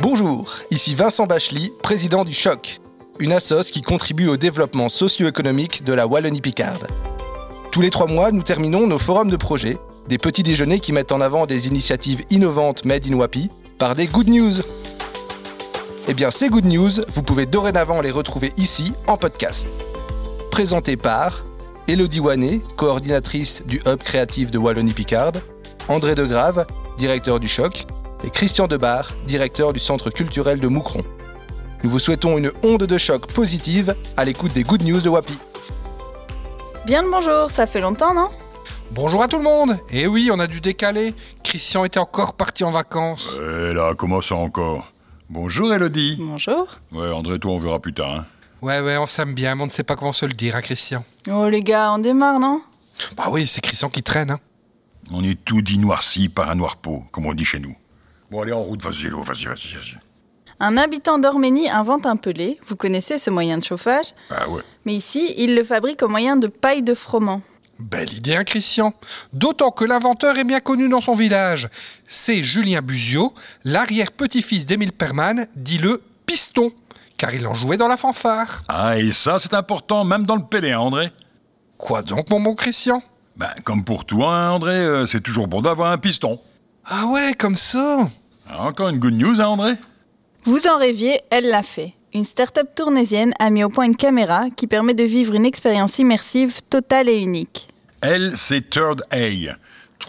Bonjour, ici Vincent Bachely, président du Choc, une assoce qui contribue au développement socio-économique de la Wallonie-Picarde. Tous les trois mois, nous terminons nos forums de projets, des petits déjeuners qui mettent en avant des initiatives innovantes made in Wapi, par des good news. Eh bien, ces good news, vous pouvez dorénavant les retrouver ici en podcast. Présenté par Elodie Wanet, coordinatrice du Hub créatif de Wallonie-Picarde, André Degrave, directeur du Choc, et Christian Debar, directeur du Centre culturel de Moucron. Nous vous souhaitons une onde de choc positive à l'écoute des Good News de Wapi. Bien le bonjour, ça fait longtemps, non? Bonjour à tout le monde Eh oui, on a dû décaler. Christian était encore parti en vacances. Eh là, comment ça encore? Bonjour Elodie. Bonjour. Ouais, André, toi, on verra plus tard. Hein. Ouais, ouais, on s'aime bien, mais on ne sait pas comment se le dire, hein, Christian Oh les gars, on démarre, non? Bah oui, c'est Christian qui traîne. Hein. On est tout dit noirci par un noir pot, comme on dit chez nous. Bon, allez, en route, vas-y, Lo, vas-y, vas-y, vas-y. Un habitant d'Orménie invente un pelé. Vous connaissez ce moyen de chauffage? Ah ouais. Mais ici, il le fabrique au moyen de paille de froment. Belle idée, hein, Christian D'autant que l'inventeur est bien connu dans son village. C'est Julien Buzio, l'arrière-petit-fils d'Émile Perman, dit le piston, car il en jouait dans la fanfare. Ah, et ça, c'est important, même dans le pélé, hein, André? Quoi donc, mon bon Christian? Ben, comme pour toi, hein, André, euh, c'est toujours bon d'avoir un piston. Ah ouais, comme ça Ah, Encore une good news, hein, André? Vous en rêviez, elle l'a fait. Une start-up tournaisienne a mis au point une caméra qui permet de vivre une expérience immersive totale et unique. Elle, c'est Third Eye,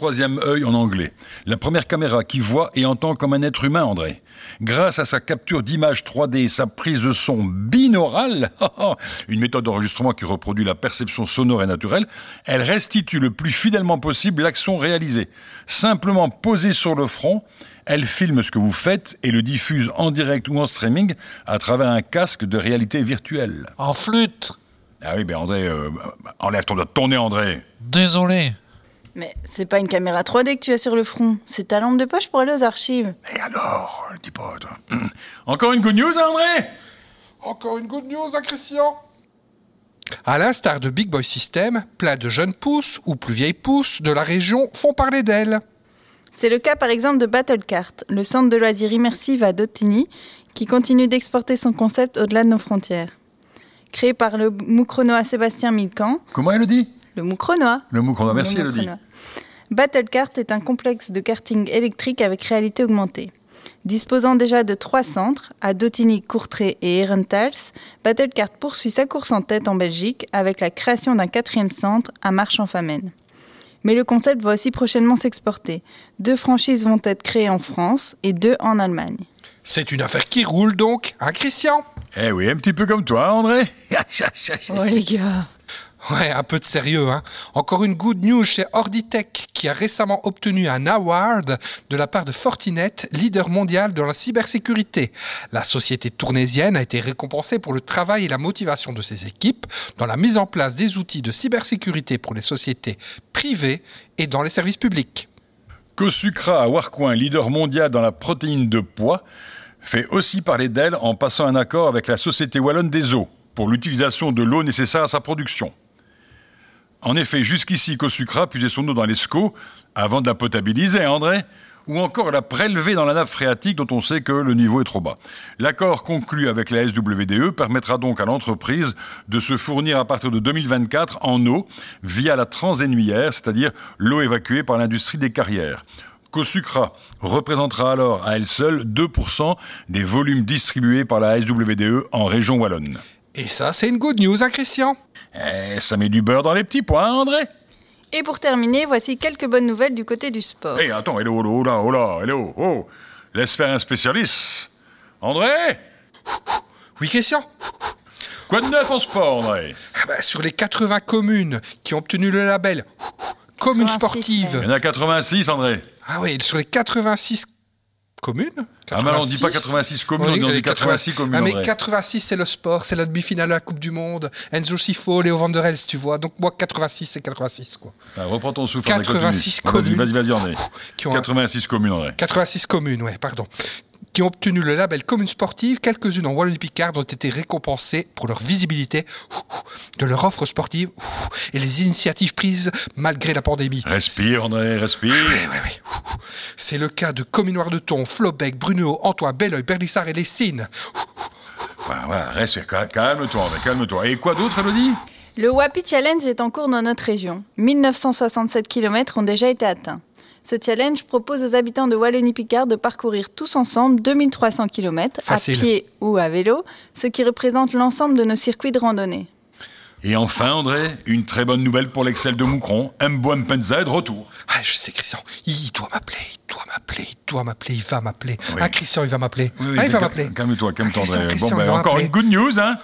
troisième œil en anglais. La première caméra qui voit et entend comme un être humain, André. Grâce à sa capture d'images 3D et sa prise de son binaurale, une méthode d'enregistrement qui reproduit la perception sonore et naturelle, elle restitue le plus fidèlement possible l'action réalisée. Simplement posée sur le front, elle filme ce que vous faites et le diffuse en direct ou en streaming à travers un casque de réalité virtuelle. En flûte Ah oui, ben André, euh, enlève ton doigt de ton nez, André. Désolé. Mais c'est pas une caméra 3D que tu as sur le front, c'est ta lampe de poche pour aller aux archives. Et alors Dis pas, toi. Encore une good news, hein, André Encore une good news, hein, Christian À l'instar de Big Boy System, plein de jeunes pousses ou plus vieilles pousses de la région font parler d'elle. C'est le cas par exemple de Battlecart, le centre de loisirs immersif à Dottigny, qui continue d'exporter son concept au-delà de nos frontières. Créé par le moucronois Sébastien Milcan, Comment elle le dit? Le moucronois. Le a merci, Le Elodie. moucronois. Battlecart est un complexe de karting électrique avec réalité augmentée. Disposant déjà de trois centres, à Dottigny, Courtrai et Herentals, Battlecart poursuit sa course en tête en Belgique avec la création d'un quatrième centre à Marche-en-Famenne. Mais le concept va aussi prochainement s'exporter. Deux franchises vont être créées en France et deux en Allemagne. C'est une affaire qui roule donc, hein, Christian? Eh oui, un petit peu comme toi, André. Oh les gars Ouais, un peu de sérieux, hein. Encore une good news chez Orditech, qui a récemment obtenu un award de la part de Fortinet, leader mondial dans la cybersécurité. La société tournaisienne a été récompensée pour le travail et la motivation de ses équipes dans la mise en place des outils de cybersécurité pour les sociétés privées et dans les services publics. Cosucra à Warcoin, leader mondial dans la protéine de pois, fait aussi parler d'elle en passant un accord avec la Société Wallonne des Eaux pour l'utilisation de l'eau nécessaire à sa production. En effet, jusqu'ici, Cosucra puisait son eau dans l'ESCO avant de la potabiliser, André, ou encore la prélever dans la nappe phréatique dont on sait que le niveau est trop bas. L'accord conclu avec la SWDE permettra donc à l'entreprise de se fournir à partir de 2024 en eau via la transénuaire, c'est-à-dire l'eau évacuée par l'industrie des carrières. Cosucra représentera alors à elle seule 2% des volumes distribués par la SWDE en région wallonne. Et ça, c'est une good news, hein, Christian? Eh, ça met du beurre dans les petits pois, hein, André? Et pour terminer, voici quelques bonnes nouvelles du côté du sport. Hé, attends, hello, hello, là, oh là, hello, oh Laisse faire un spécialiste. André? Oui, Christian? Quoi de neuf en sport, André? Ah bah, Sur les 80 communes qui ont obtenu le label Commune 86, sportive. Il y en a 86, André. Ah oui, sur les 86 communes Ah, mais on dit pas 86 communes, on dit les 86 communes, Ah, mais André. 86, c'est le sport, c'est la demi-finale de la Coupe du Monde. Enzo Sifo, Léo Vanderels, tu vois. Donc moi, 86, c'est 86, quoi. Ah, reprends ton souffle, André, 86 continue. Vas-y, communes. Vas-y, vas-y, ont- 86 communes, André. 86 communes, ouais, pardon. Qui ont obtenu le label Commune Sportive, quelques-unes en Wallonie-Picard ont été récompensées pour leur visibilité de leur offre sportive et les initiatives prises malgré la pandémie. Respire, André, respire. Oui, oui, oui. C'est le cas de Communoir de Thon, Flobec, Bruno, Antoine, Belleuil, Bernissard et Lessines. Voilà, voilà, respire, cal- calme-toi, André, calme-toi. Et quoi d'autre, Elodie? Le Wapi Challenge est en cours dans notre région. 1967 km ont déjà été atteints. Ce challenge propose aux habitants de Wallonie-Picard de parcourir tous ensemble 2300 km à pied ou à vélo, ce qui représente l'ensemble de nos circuits de randonnée. Et enfin, André, une très bonne nouvelle pour l'Excel de Moucron. Mbouam Penza est de retour. Ah, je sais, Christian. Il doit m'appeler, il doit m'appeler, il doit m'appeler, il va m'appeler. Oui. Ah, Christian, il va m'appeler. Oui, oui, ah, il va m'appeler. Calme-toi, calme-toi, Christian, André. Christian, bon, il ben, va encore une good news, hein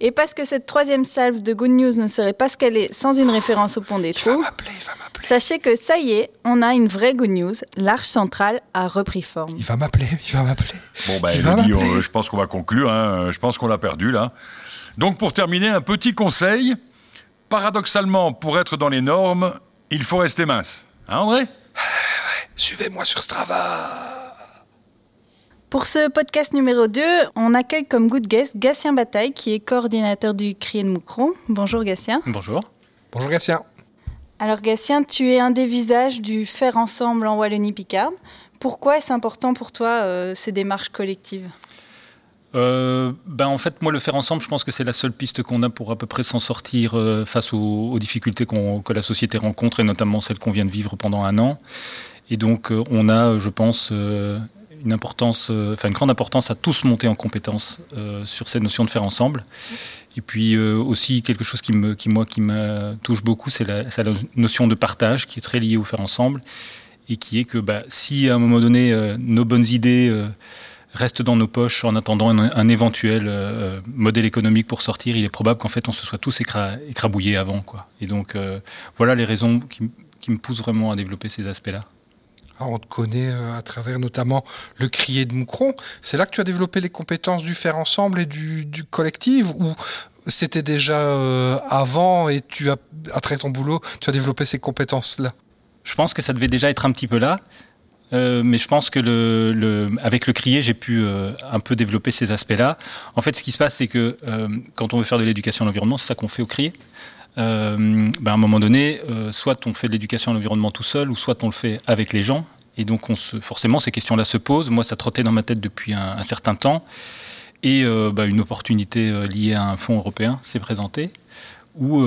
Et parce que cette troisième salve de Good News ne serait pas ce qu'elle est sans une référence au pont des Il va Trous, m'appeler, il va m'appeler. sachez que ça y est, on a une vraie Good News. L'Arche centrale a repris forme. Il va m'appeler, il va m'appeler. Bon, ben, euh, je pense qu'on va conclure. hein. Je pense qu'on l'a perdu, là. Donc, pour terminer, un petit conseil. Paradoxalement, pour être dans les normes, il faut rester mince. Hein, André? Suivez-moi sur Strava. Pour ce podcast numéro 2, on accueille comme good guest Gatien Bataille, qui est coordinateur du Crier de Moucron. Bonjour Gatien. Bonjour. Bonjour, Gatien. Alors Gatien, tu es un des visages du faire ensemble en Wallonie-Picarde. Pourquoi est-ce important pour toi euh, ces démarches collectives? Euh, ben en fait, moi, le faire ensemble, je pense que c'est la seule piste qu'on a pour à peu près s'en sortir euh, face aux, aux difficultés qu'on- que la société rencontre, et notamment celles qu'on vient de vivre pendant un an. Et donc, euh, on a, je pense, euh, une importance, euh, enfin une grande importance à tous monter en compétence euh, sur cette notion de faire ensemble. Et puis euh, aussi quelque chose qui me, qui moi, qui me touche beaucoup, c'est la, la notion de partage qui est très liée au faire ensemble et qui est que bah, si à un moment donné nos bonnes idées restent dans nos poches en attendant un, éventuel modèle économique pour sortir, il est probable qu'en fait on se soit tous écra- écrabouillés avant. Quoi. Et donc voilà les raisons qui, qui me poussent vraiment à développer ces aspects-là. Ah, on te connaît euh, à travers notamment le crier de Moucron. C'est là que tu as développé les compétences du faire ensemble et du, collectif ou c'était déjà euh, avant et tu as, à travers ton boulot, tu as développé ces compétences-là? Je pense que ça devait déjà être un petit peu là. euh, mais je pense que le, avec le crier, j'ai pu un peu développer ces aspects-là. En fait, ce qui se passe, c'est que quand on veut faire de l'éducation à l'environnement, c'est ça qu'on fait au crier. Euh, ben, à un moment donné, euh, soit on fait de l'éducation à l'environnement tout seul, ou soit on le fait avec les gens. Et donc, forcément, ces questions-là se posent. Moi, ça trottait dans ma tête depuis un, certain temps. Et euh, ben, une opportunité liée à un fonds européen s'est présentée où,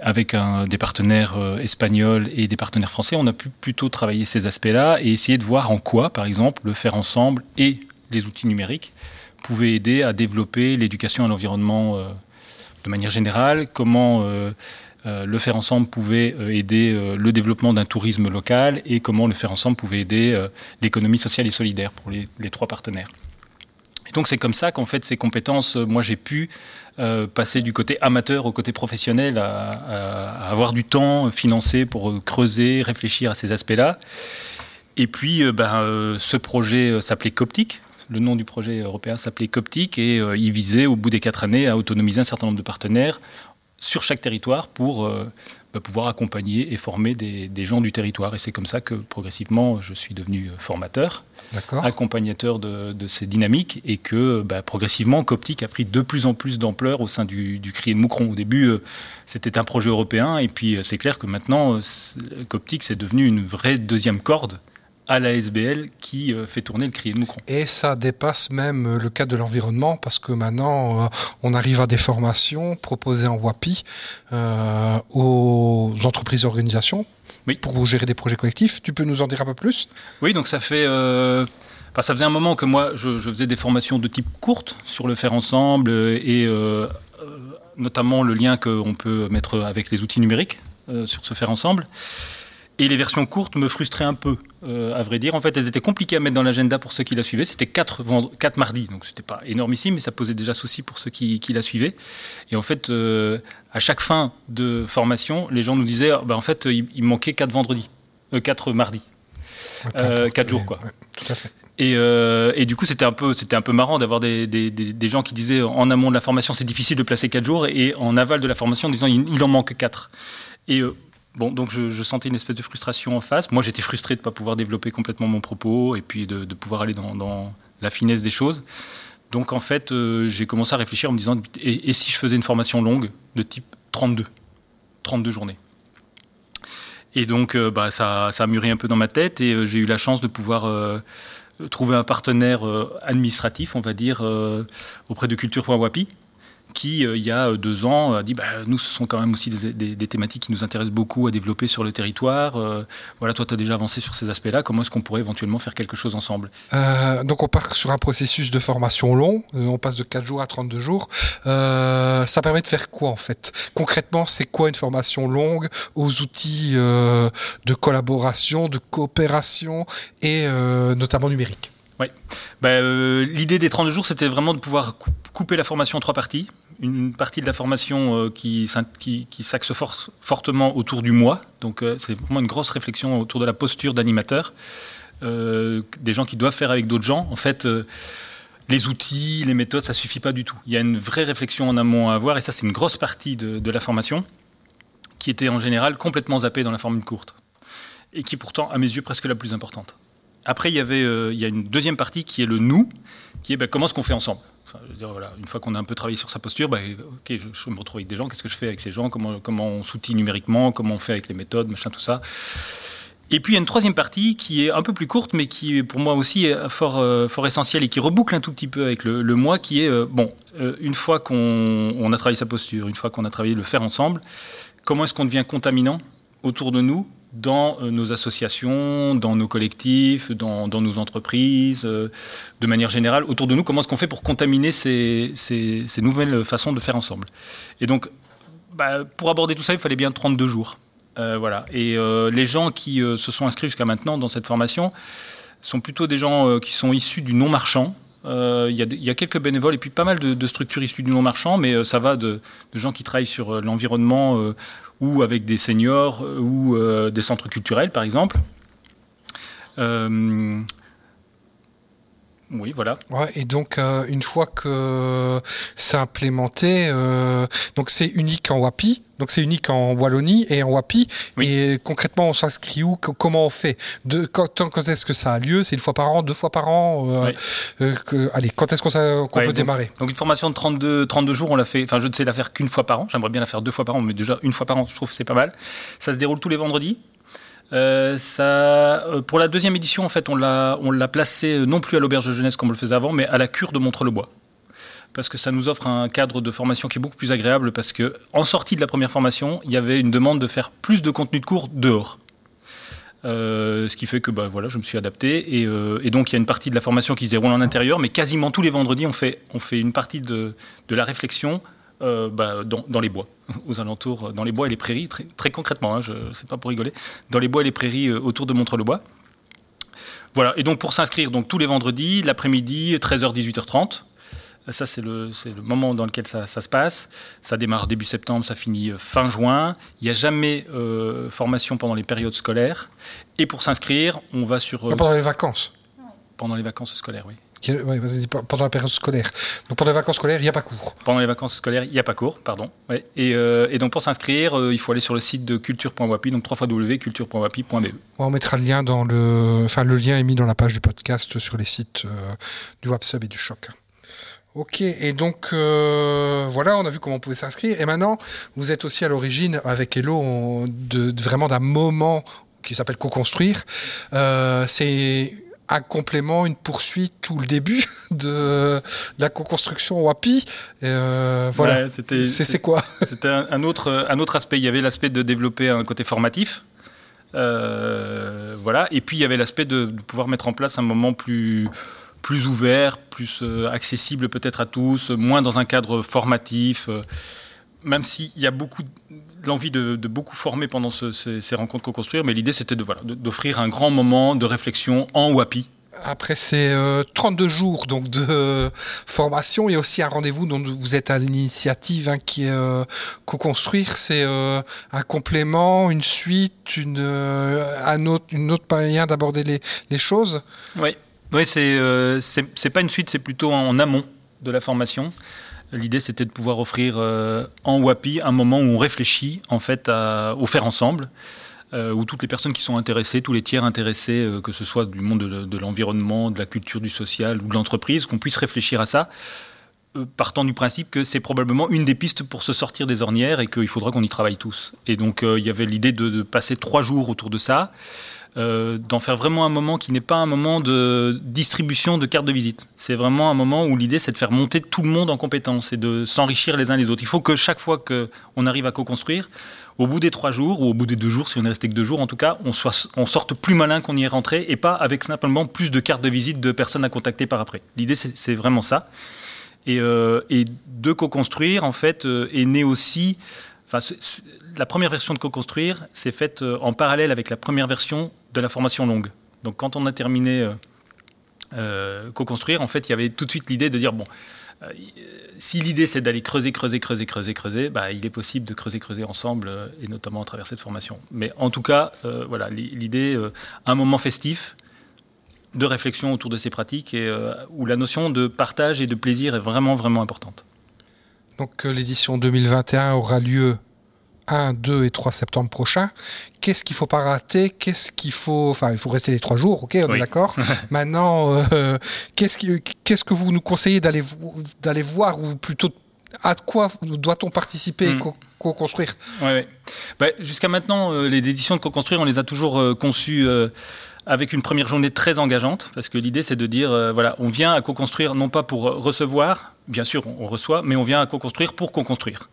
avec des partenaires espagnols et des partenaires français, on a pu plutôt travailler ces aspects-là et essayer de voir en quoi, par exemple, le faire ensemble et les outils numériques pouvaient aider à développer l'éducation à l'environnement de manière générale, comment euh, euh, le faire ensemble pouvait euh, aider le développement d'un tourisme local et comment le faire ensemble pouvait aider l'économie sociale et solidaire pour les, trois partenaires. Et donc c'est comme ça qu'en fait ces compétences, moi j'ai pu passer du côté amateur au côté professionnel, à, avoir du temps financé pour creuser, réfléchir à ces aspects-là. Et puis ben, ce projet s'appelait Coptic. Le nom du projet européen s'appelait Coptic et euh, il visait au bout des quatre années à autonomiser un certain nombre de partenaires sur chaque territoire pour euh, bah, pouvoir accompagner et former des, des gens du territoire. Et c'est comme ça que progressivement je suis devenu euh, formateur accompagnateur de, de ces dynamiques et que bah, progressivement Coptic a pris de plus en plus d'ampleur au sein du, du Crier de Moucron. Au début, euh, c'était un projet européen et puis c'est clair que maintenant, Coptic c'est devenu une vraie deuxième corde à la SBL qui euh, fait tourner le Crier de Moucron. Et ça dépasse même euh, le cadre de l'environnement parce que maintenant, euh, on arrive à des formations proposées en WAPI euh, aux entreprises et organisations Oui. pour gérer des projets collectifs. Tu peux nous en dire un peu plus? Oui, donc ça fait. euh, enfin, ça faisait un moment que moi, je, je faisais des formations de type courte sur le faire ensemble et euh, notamment le lien qu'on peut mettre avec les outils numériques sur ce faire ensemble. Et les versions courtes me frustraient un peu, euh, à vrai dire. En fait, elles étaient compliquées à mettre dans l'agenda pour ceux qui la suivaient. C'était quatre, vend- quatre mardis, donc c'était pas énormissime, mais ça posait déjà souci pour ceux qui, qui la suivaient. Et en fait, euh, à chaque fin de formation, les gens nous disaient, Ah, ben, en fait, il, il manquait quatre vendredis, euh, quatre mardis. Ouais, peu Euh, importe, quatre jours, mais- quoi. ouais, tout à fait. Et, euh, et du coup, c'était un peu, c'était un peu marrant d'avoir des, des, des- des gens qui disaient en amont de la formation, c'est difficile de placer quatre jours, et en aval de la formation, en disant il, il en manque quatre. Et euh, Bon, donc je, sentais une espèce de frustration en face. Moi, j'étais frustré de ne pas pouvoir développer complètement mon propos et puis de, pouvoir aller dans, la finesse des choses. Donc en fait, euh, j'ai commencé à réfléchir en me disant, et, si je faisais une formation longue de type 32 32 journées et donc, euh, bah, ça, a mûri un peu dans ma tête et euh, j'ai eu la chance de pouvoir trouver un partenaire administratif, on va dire, auprès de Culture.wapi, qui, euh, il y a euh, deux ans, a dit bah, nous, ce sont quand même aussi des, thématiques qui nous intéressent beaucoup à développer sur le territoire. Euh, voilà, toi, tu as déjà avancé sur ces aspects-là. Comment est-ce qu'on pourrait éventuellement faire quelque chose ensemble? Donc, on part sur un processus de formation long. on passe de 4 jours à 32 jours. ça permet de faire quoi, en fait? Concrètement, c'est quoi une formation longue aux outils de collaboration, de coopération et notamment numérique? Oui. Bah, l'idée des 32 jours, c'était vraiment de pouvoir couper la formation en trois parties une partie de la formation euh, qui, s'axe fortement autour du moi. Donc euh, c'est vraiment une grosse réflexion autour de la posture d'animateur. Euh, des gens qui doivent faire avec d'autres gens. En fait, les outils, les méthodes, ça suffit pas du tout. Il y a une vraie réflexion en amont à avoir, et ça c'est une grosse partie de, la formation qui était en général complètement zappée dans la formule courte, et qui pourtant, à mes yeux, presque la plus importante. Après, il y avait, il y a une deuxième partie qui est le nous, qui est ben, comment est-ce qu'on fait ensemble? Une fois qu'on a un peu travaillé sur sa posture, bah, ok, je, me retrouve avec des gens, qu'est-ce que je fais avec ces gens, comment, on s'outille numériquement, comment on fait avec les méthodes, machin, tout ça. Et puis il y a une troisième partie qui est un peu plus courte, mais qui pour moi aussi est fort, euh, fort essentielle et qui reboucle un tout petit peu avec le, moi, qui est, euh, bon, euh, une fois qu'on a travaillé sa posture, une fois qu'on a travaillé le faire ensemble, comment est-ce qu'on devient contaminant autour de nous dans euh, nos associations, dans nos collectifs, dans, nos entreprises, euh, de manière générale, autour de nous, comment est-ce qu'on fait pour contaminer ces, nouvelles façons de faire ensemble. Et donc, bah, pour aborder tout ça, il fallait bien 32 jours. Euh, voilà. Et les gens qui se sont inscrits jusqu'à maintenant dans cette formation sont plutôt des gens qui sont issus du non-marchand, il y, a quelques bénévoles et puis pas mal de, structures issues du non-marchand, mais ça va de, de, gens qui travaillent sur l'environnement ou avec des seniors euh, ou euh, des centres culturels, par exemple. Euh, oui, voilà. Ouais, et donc une fois que c'est implémenté, donc c'est unique en WAPI, donc c'est unique en Wallonie et en WAPI. Et concrètement, on s'inscrit où? Comment on fait? De, quand, quand est-ce que ça a lieu? C'est une fois par an, deux fois par an Allez, quand est-ce qu'on peut démarrer? Donc une formation de 32, 32 jours, on l'a fait. Enfin, je ne sais la faire qu'une fois par an. J'aimerais bien la faire deux fois par an, mais déjà une fois par an, je trouve que c'est pas mal. Ça se déroule tous les vendredis? Euh, ça, euh, pour la deuxième édition, en fait, on l'a, placé euh, non plus à l'auberge de jeunesse comme on le faisait avant, mais à la cure de Montreux-le-Bois. Parce que ça nous offre un cadre de formation qui est beaucoup plus agréable, parce que en sortie de la première formation, il y avait une demande de faire plus de contenu de cours dehors. ce qui fait que bah, voilà, je me suis adapté. Et, donc, il y a une partie de la formation qui se déroule en intérieur, mais quasiment tous les vendredis, on fait, une partie de la réflexion euh, bah, dans, les bois, aux alentours, euh, dans les bois et les prairies, très, concrètement, hein, je sais pas pour rigoler, dans les bois et les prairies euh, autour de Montreux-le-Bois. Voilà, et donc pour s'inscrire, donc tous les vendredis, l'après-midi, 13h, 18h30. Ça, c'est le, le, moment dans lequel ça, se passe. Ça démarre début septembre, ça finit fin juin. Il n'y a jamais formation pendant les périodes scolaires. Et pour s'inscrire, on va sur... pendant les vacances Pendant les vacances scolaires, oui pendant la période scolaire. Donc pendant les vacances scolaires, il n'y a pas cours. Pendant les vacances scolaires, il n'y a pas cours, pardon. Euh, et, donc pour s'inscrire, euh, il faut aller sur le site de culture.wapi, donc www.culture.wapi.be. On mettra le lien dans le, enfin le lien est mis dans la page du podcast sur les sites euh, du WAPSUB et du Choc. Ok, et donc voilà, on a vu comment on pouvait s'inscrire. Et maintenant, vous êtes aussi à l'origine avec Hello de, vraiment d'un moment qui s'appelle co-construire. c'est un complément, une poursuite tout le début de la co-construction WAPI. Euh, voilà. c'est quoi C'était un, autre, un autre aspect. Il y avait l'aspect de développer un côté formatif. Euh, voilà. Et puis il y avait l'aspect de, pouvoir mettre en place un moment plus, plus ouvert, plus euh, accessible peut-être à tous, moins dans un cadre formatif. même s'il y a beaucoup l'envie de, beaucoup former pendant ces, rencontres co-construire, mais l'idée c'était d'offrir un grand moment de réflexion en WAPI. Après ces 32 jours donc de formation, il y a aussi un rendez-vous dont vous êtes à l'initiative hein, qui est euh, co-construire. C'est euh, un complément, une suite, une, euh, un autre, une autre manière d'aborder les, les, choses. Oui, oui c'est c'est pas une suite, c'est plutôt en amont de la formation. L'idée, c'était de pouvoir offrir en WAPI un moment où on réfléchit en fait au faire ensemble, où toutes les personnes qui sont intéressées, tous les tiers intéressés, que ce soit du monde de l'environnement, de la culture, du social ou de l'entreprise, qu'on puisse réfléchir à ça euh, partant du principe que c'est probablement une des pistes pour se sortir des ornières et qu'il faudra qu'on y travaille tous. Et donc euh, il y avait l'idée de, passer trois jours autour de ça, euh, d'en faire vraiment un moment qui n'est pas un moment de distribution de cartes de visite. C'est vraiment un moment où l'idée c'est de faire monter tout le monde en compétence et de s'enrichir les uns les autres. Il faut que chaque fois qu'on arrive à co-construire, au bout des trois jours ou au bout des deux jours, si on est resté que deux jours en tout cas, on, soit, on sorte plus malin qu'on y est rentré et pas avec simplement plus de cartes de visite de personnes à contacter par après. L'idée c'est vraiment ça. Euh, et, de co-construire, en fait, euh, est né aussi. Enfin, la première version de co-construire s'est faite en parallèle avec la première version de la formation longue. Donc, quand on a terminé co-construire, en fait, il y avait tout de suite l'idée de dire bon, si l'idée c'est d'aller creuser, creuser, creuser, creuser, creuser, bah, il est possible de creuser, creuser ensemble, et notamment à travers cette formation. Mais en tout cas, voilà, l'idée, un moment festif, de réflexion autour de ces pratiques et euh, où la notion de partage et de plaisir est vraiment, vraiment importante. Donc euh, l'édition 2021 aura lieu 1, 2 et 3 septembre prochain. Qu'est-ce qu'il ne faut pas rater? Qu'est-ce qu'il faut Enfin, il faut rester les trois jours, ok, on est d'accord. Maintenant, euh, qu'est-ce, qu'est-ce que vous nous conseillez d'aller, d'aller voir ou plutôt à quoi doit-on participer et hmm. co-construire? Ouais, bah, Jusqu'à maintenant, les éditions de co-construire, on les a toujours conçues avec une première journée très engageante, parce que l'idée c'est de dire, euh, voilà, on vient à co-construire non pas pour recevoir, bien sûr on, reçoit, mais on vient à co-construire pour co-construire.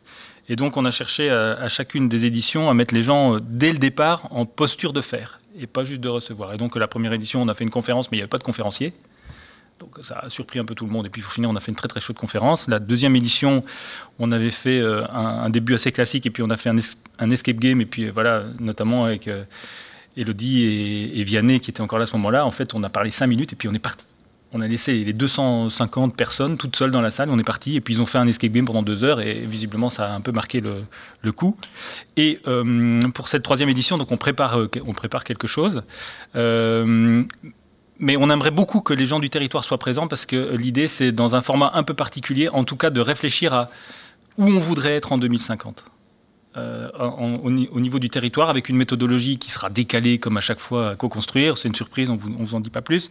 Et donc on a cherché à, chacune des éditions à mettre les gens euh, dès le départ en posture de faire, et pas juste de recevoir. Et donc la première édition, on a fait une conférence, mais il n'y avait pas de conférencier. Donc ça a surpris un peu tout le monde. Et puis pour finir, on a fait une très très chaude conférence. La deuxième édition, on avait fait euh, un, début assez classique, et puis on a fait un, escape game, et puis voilà, notamment avec... Elodie et, Vianney qui étaient encore là à ce moment-là, en fait, on a parlé cinq minutes et puis on est parti. On a laissé les 250 personnes toutes seules dans la salle, on est parti, et puis ils ont fait un escape game pendant deux heures, et visiblement ça a un peu marqué le, coup. Et euh, pour cette troisième édition, donc on prépare, euh, quelque chose. Euh, mais on aimerait beaucoup que les gens du territoire soient présents parce que l'idée, c'est dans un format un peu particulier, en tout cas, de réfléchir à où on voudrait être en 2050. Euh, au, niveau du territoire avec une méthodologie qui sera décalée comme à chaque fois à co-construire. C'est une surprise, on ne vous, en dit pas plus.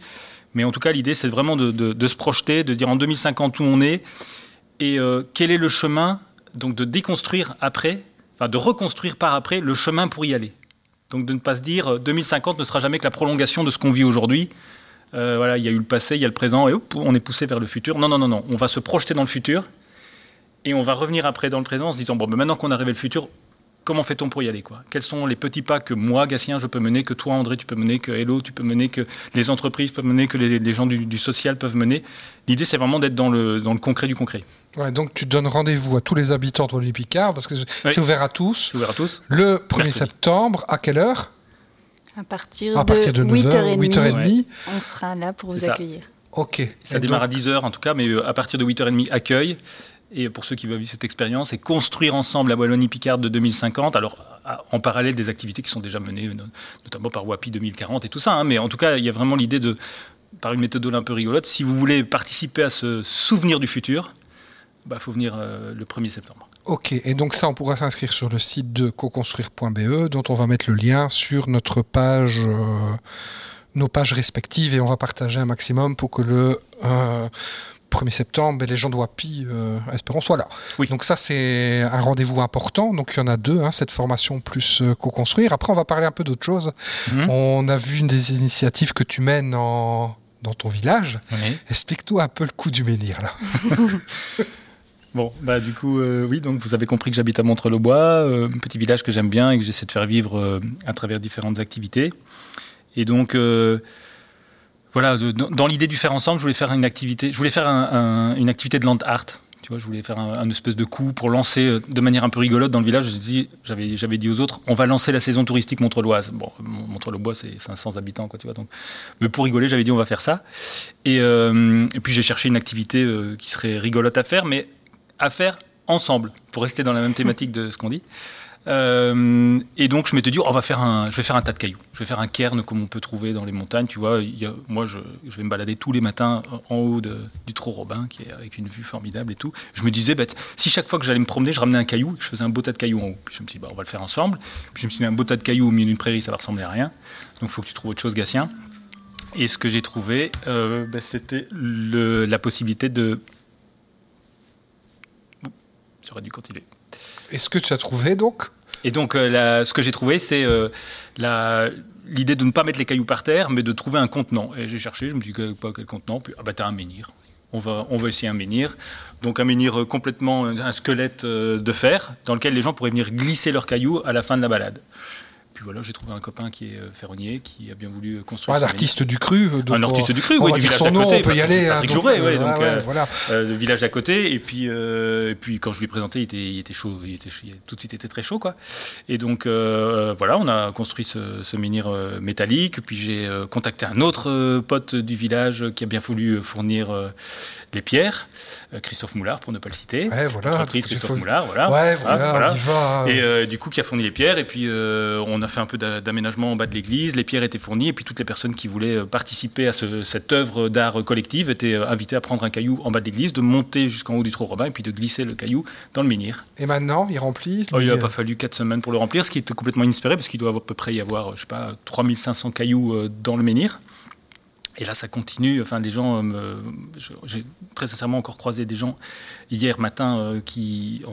Mais en tout cas, l'idée, c'est vraiment de, se projeter, de dire en 2050 où on est et euh, quel est le chemin, donc de déconstruire après, enfin de reconstruire par après le chemin pour y aller. Donc de ne pas se dire 2050 euh, ne sera jamais que la prolongation de ce qu'on vit aujourd'hui. voilà, il y a eu le passé, il y a le présent, et on est poussé vers le futur. Non, non, non, non. On va se projeter dans le futur et on va revenir après dans le présent en se disant bon, ben maintenant qu'on arrive au futur, comment fait-on pour y aller quoi? Quels sont les petits pas que moi, Gatien, je peux mener, que toi, André, tu peux mener, que Hello, tu peux mener, que les entreprises peuvent mener, que les, gens du, social peuvent mener? L'idée, c'est vraiment d'être dans le, dans le concret du concret. Ouais, donc tu donnes rendez-vous à tous les habitants de Picard parce que c'est ouvert à tous. C'est ouvert à tous. Le 1er septembre, à quelle heure? À partir, à partir de, 8h30, 8h30. On sera là pour vous accueillir. Ok. Ça démarre à 10h en tout cas, mais euh, à partir de 8h30, accueil et pour ceux qui veulent vivre cette expérience, et construire ensemble la Wallonie-Picarde de 2050. Alors, en parallèle des activités qui sont déjà menées, notamment par WAPI 2040 et tout ça. Hein. mais en tout cas, il y a vraiment l'idée de, par une méthode un peu rigolote, si vous voulez participer à ce souvenir du futur, il bah, faut venir euh, le 1er septembre. Ok, et donc ça, on pourra s'inscrire sur le site de coconstruire.be, dont on va mettre le lien sur notre page, euh, nos pages respectives, et on va partager un maximum pour que le euh, 1er septembre, les gens de WAPI, euh, espérons, soient là. Oui. Donc ça, c'est un rendez-vous important. Donc il y en a deux, hein, cette formation plus euh, co-construire. Après, on va parler un peu d'autre chose. Mhm. On a vu une des initiatives que tu mènes dans ton village. Explique-nous un peu le coup du menhir, là. Bon, bah du coup, euh, oui, donc vous avez compris que j'habite à Montreux-le-Bois, un petit village que j'aime bien et que j'essaie de faire vivre à travers différentes activités. Et donc, voilà, dans l'idée du faire ensemble, je voulais faire une activité, je voulais faire une activité de land art. Tu vois, je voulais faire un, espèce de coup pour lancer euh, de manière un peu rigolote dans le village. J'avais, j'avais dit aux autres, on va lancer la saison touristique Montreux-le-Bois. Bon, Montreux-le-Bois, c'est 500 habitants, quoi, tu vois. Donc, mais pour rigoler, j'avais dit, on va faire ça. Et, euh, puis j'ai cherché une activité euh, qui serait rigolote à faire, mais à faire ensemble, pour rester dans la même thématique de ce qu'on dit. Euh, et donc je m'étais dit, oh, on va faire un, je vais faire un tas de cailloux. Je vais faire un cairn comme on peut trouver dans les montagnes. Tu vois, moi je, vais me balader tous les matins en haut de, du Trou Robin, qui est avec une vue formidable et tout. Je me disais, si chaque fois que j'allais me promener, je ramenais un caillou, je faisais un beau tas de cailloux en haut. Puis je me suis dit, bah, on va le faire ensemble. Puis je me suis dit, un beau tas de cailloux au milieu d'une prairie, ça va ressembler à rien. Donc il faut que tu trouves autre chose, Gatien. Et ce que j'ai trouvé, euh, bah, c'était la possibilité de. J'aurais dû continuer. Est-ce que tu as trouvé donc? Et donc, euh, ce que j'ai trouvé, c'est euh, l'idée de ne pas mettre les cailloux par terre, mais de trouver un contenant. Et j'ai cherché, je me suis dit, pas quel contenant? Puis, ah bah, t'as un menhir. On va, on va essayer un menhir. Donc, un menhir complètement, un squelette de fer, dans lequel les gens pourraient venir glisser leurs cailloux à la fin de la balade puis voilà, j'ai trouvé un copain qui est euh, ferronnier, qui a bien voulu construire. un artiste du cru. un artiste du cru, oui, du village d'à côté. on peut y aller. Patrick Jouret, donc, donc euh, voilà. Euh, le village d'à côté. Et puis, et puis quand je lui ai présenté, il était, il était chaud, il était, tout de suite était très chaud, quoi. Et donc voilà, on a construit ce, ce menhir métallique. Puis j'ai contacté un autre pote du village qui a bien voulu fournir les pierres, Christophe Moulard pour ne pas le citer. Ouais, voilà. Christophe Moulard, voilà. Ouais, voilà. Et du coup, qui a fourni les pierres. Et puis on a fait un peu d'aménagement en bas de l'église, les pierres étaient fournies, et puis toutes les personnes qui voulaient euh, participer à cette œuvre d'art collective étaient euh, invitées à prendre un caillou en bas de l'église, de monter jusqu'en haut du trou robin, et puis de glisser le caillou dans le menhir. Et maintenant, il remplit oh, Il n'a pas fallu 4 semaines pour le remplir, ce qui était complètement inespéré, parce qu'il doit à peu près y avoir, je sais pas, 3500 cailloux euh, dans le menhir. Et là, ça continue. Enfin, des gens, j'ai très sincèrement encore croisé des gens hier matin qui,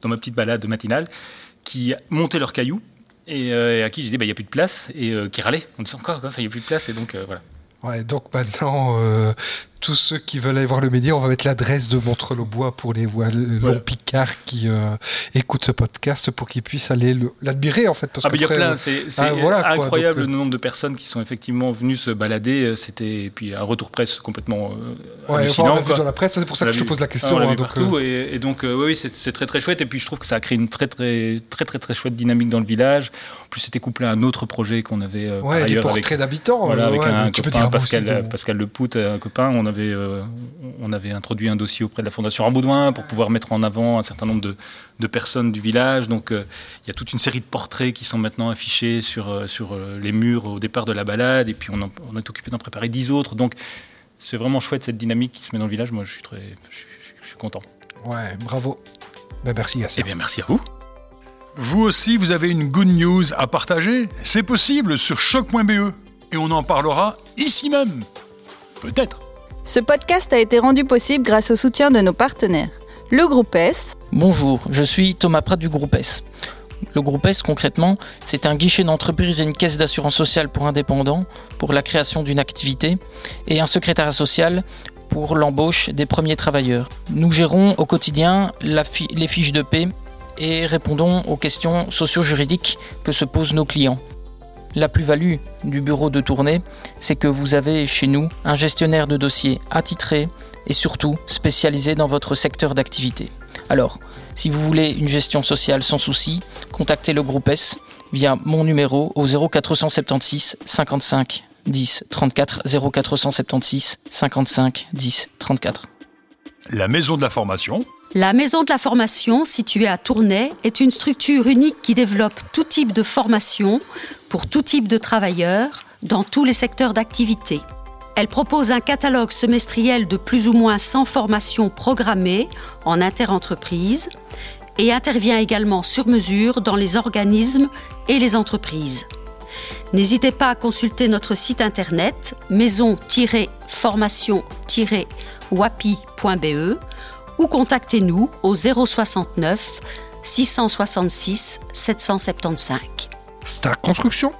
dans ma petite balade matinale, qui montaient leurs cailloux euh, et, à qui j'ai dit bah, il n'y a plus de place et euh, qui râlait en disant encore ça il n'y a plus de place et donc euh, voilà. Ouais, donc maintenant, tous ceux qui veulent aller voir le média, on va mettre l'adresse de Montreux-le-Bois pour les voilà. Picard qui euh, écoutent ce podcast pour qu'ils puissent aller l'admirer en fait. Parce ah, il y a plein, c'est ah, voilà, incroyable euh, le nombre de personnes qui sont effectivement venues se balader. Euh, c'était puis un retour presse complètement. ouais, enfin, on l'a vu dans la presse, c'est pour ça que je te pose la question. on hein, partout et, donc oui, c'est très très chouette. Et puis je trouve que ça a créé une très très très très très chouette dynamique dans le village. En plus, c'était couplé à un autre projet qu'on avait ouais, par ailleurs avec d'habitants. Voilà, avec un copain, Pascal, Pascal Lepout, un copain. On avait, euh, on avait introduit un dossier auprès de la Fondation Rambaudouin pour pouvoir mettre en avant un certain nombre de, personnes du village. Donc euh, il y a toute une série de portraits qui sont maintenant affichés sur, euh, sur les murs au départ de la balade. Et puis on, on est occupé d'en préparer dix autres. Donc c'est vraiment chouette cette dynamique qui se met dans le village. Moi je suis, très, je, suis content. Ouais, bravo. Ben, merci à Eh bien merci à vous. Vous aussi, vous avez une good news à partager? C'est possible sur choc.be et on en parlera ici même. Peut-être. Ce podcast a été rendu possible grâce au soutien de nos partenaires. Le groupe S. Bonjour, je suis Thomas Prat du groupe S. Le groupe S, concrètement, c'est un guichet d'entreprise et une caisse d'assurance sociale pour indépendants pour la création d'une activité et un secrétariat social pour l'embauche des premiers travailleurs. Nous gérons au quotidien les fiches de paix et répondons aux questions socio-juridiques que se posent nos clients. La plus-value du bureau de tournée, c'est que vous avez chez nous un gestionnaire de dossiers attitré et surtout spécialisé dans votre secteur d'activité. Alors, si vous voulez une gestion sociale sans souci, contactez le groupe S via mon numéro au 0476 55 10 34 0476 55 10 34. La maison de la formation. La maison de la formation, située à Tournai, est une structure unique qui développe tout type de formation pour tout type de travailleurs dans tous les secteurs d'activité. Elle propose un catalogue semestriel de plus ou moins 100 formations programmées en interentreprise et intervient également sur mesure dans les organismes et les entreprises. N'hésitez pas à consulter notre site internet maison-formation-wapi.be ou contactez-nous au 069 666 775. Start Construction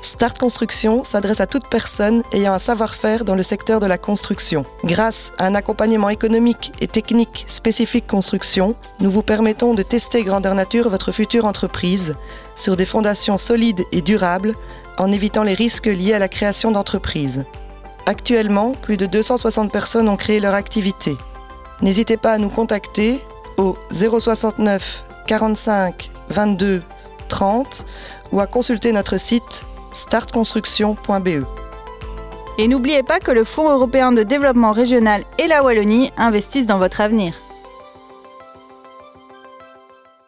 Start Construction s'adresse à toute personne ayant un savoir-faire dans le secteur de la construction. Grâce à un accompagnement économique et technique spécifique construction, nous vous permettons de tester grandeur nature votre future entreprise sur des fondations solides et durables en évitant les risques liés à la création d'entreprises. Actuellement, plus de 260 personnes ont créé leur activité. N'hésitez pas à nous contacter au 069 45 22 30 ou à consulter notre site startconstruction.be. Et n'oubliez pas que le Fonds européen de développement régional et la Wallonie investissent dans votre avenir.